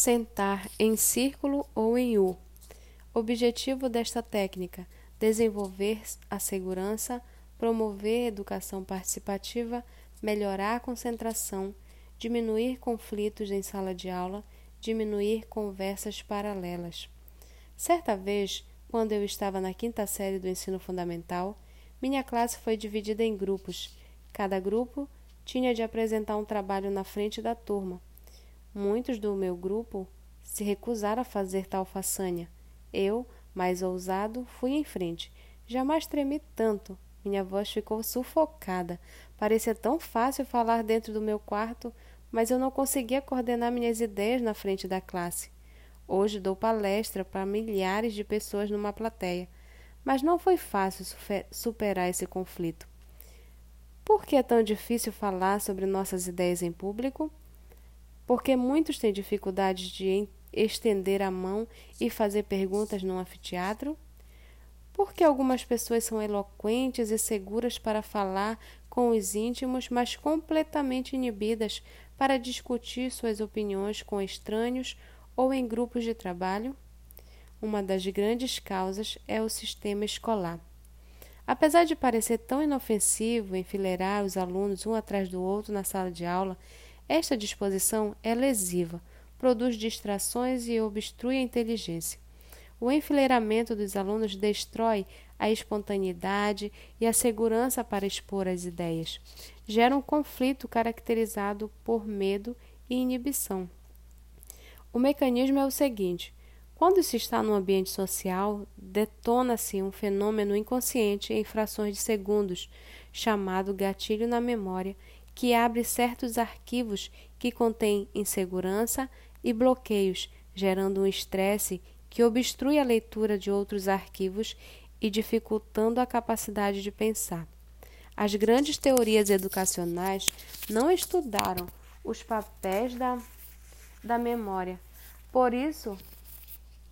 Sentar em círculo ou em U. Objetivo desta técnica: desenvolver a segurança, promover educação participativa, melhorar a concentração, diminuir conflitos em sala de aula, diminuir conversas paralelas. Certa vez, quando eu estava na quinta série do ensino fundamental, minha classe foi dividida em grupos. Cada grupo tinha de apresentar um trabalho na frente da turma. Muitos do meu grupo se recusaram a fazer tal façanha. Eu, mais ousado, fui em frente. Jamais tremi tanto. Minha voz ficou sufocada. Parecia tão fácil falar dentro do meu quarto, mas eu não conseguia coordenar minhas ideias na frente da classe. Hoje dou palestra para milhares de pessoas numa plateia, mas não foi fácil superar esse conflito. Por que é tão difícil falar sobre nossas ideias em público? Porque muitos têm dificuldade de estender a mão e fazer perguntas num anfiteatro? Porque algumas pessoas são eloquentes e seguras para falar com os íntimos, mas completamente inibidas para discutir suas opiniões com estranhos ou em grupos de trabalho? Uma das grandes causas é o sistema escolar. Apesar de parecer tão inofensivo enfileirar os alunos um atrás do outro na sala de aula, esta disposição é lesiva, produz distrações e obstrui a inteligência. O enfileiramento dos alunos destrói a espontaneidade e a segurança para expor as ideias. Gera um conflito caracterizado por medo e inibição. O mecanismo é o seguinte: quando se está no ambiente social, detona-se um fenômeno inconsciente em frações de segundos, chamado gatilho na memória, que abre certos arquivos que contêm insegurança e bloqueios, gerando um estresse que obstrui a leitura de outros arquivos e dificultando a capacidade de pensar. As grandes teorias educacionais não estudaram os papéis da, da memória. Por isso,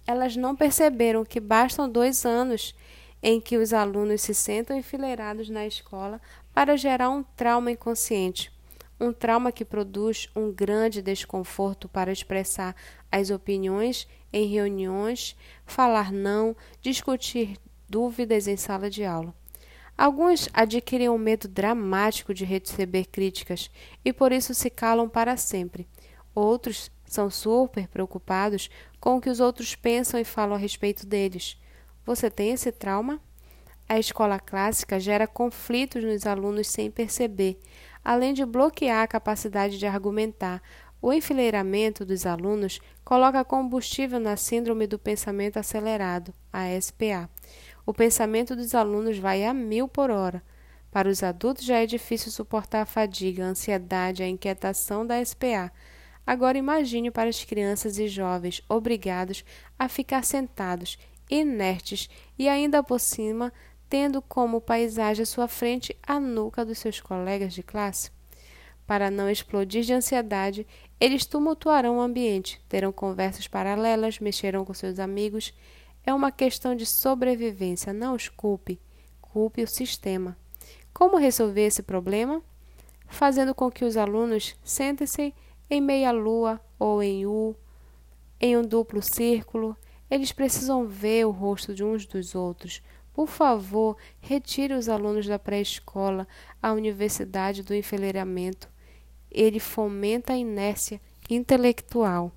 elas não perceberam que bastam dois anos em que os alunos se sentam enfileirados na escola para gerar um trauma inconsciente. Um trauma que produz um grande desconforto para expressar as opiniões em reuniões, falar não, discutir dúvidas em sala de aula. Alguns adquirem um medo dramático de receber críticas e por isso se calam para sempre. Outros são super preocupados com o que os outros pensam e falam a respeito deles. Você tem esse trauma? A escola clássica gera conflitos nos alunos sem perceber, além de bloquear a capacidade de argumentar. O enfileiramento dos alunos coloca combustível na síndrome do pensamento acelerado, a SPA. O pensamento dos alunos vai a mil por hora. Para os adultos já é difícil suportar a fadiga, a ansiedade, a inquietação da SPA. Agora imagine para as crianças e jovens obrigados a ficar sentados inertes e ainda por cima tendo como paisagem à sua frente a nuca dos seus colegas de classe. Para não explodir de ansiedade, eles tumultuarão o ambiente, terão conversas paralelas, mexerão com seus amigos. É uma questão de sobrevivência, não os culpe, culpe o sistema. Como resolver esse problema? Fazendo com que os alunos sentem-se em meia-lua ou em U, em um duplo círculo, eles precisam ver o rosto de uns dos outros. Por favor, retire os alunos da pré-escola à universidade do enfileiramento. Ele fomenta a inércia intelectual.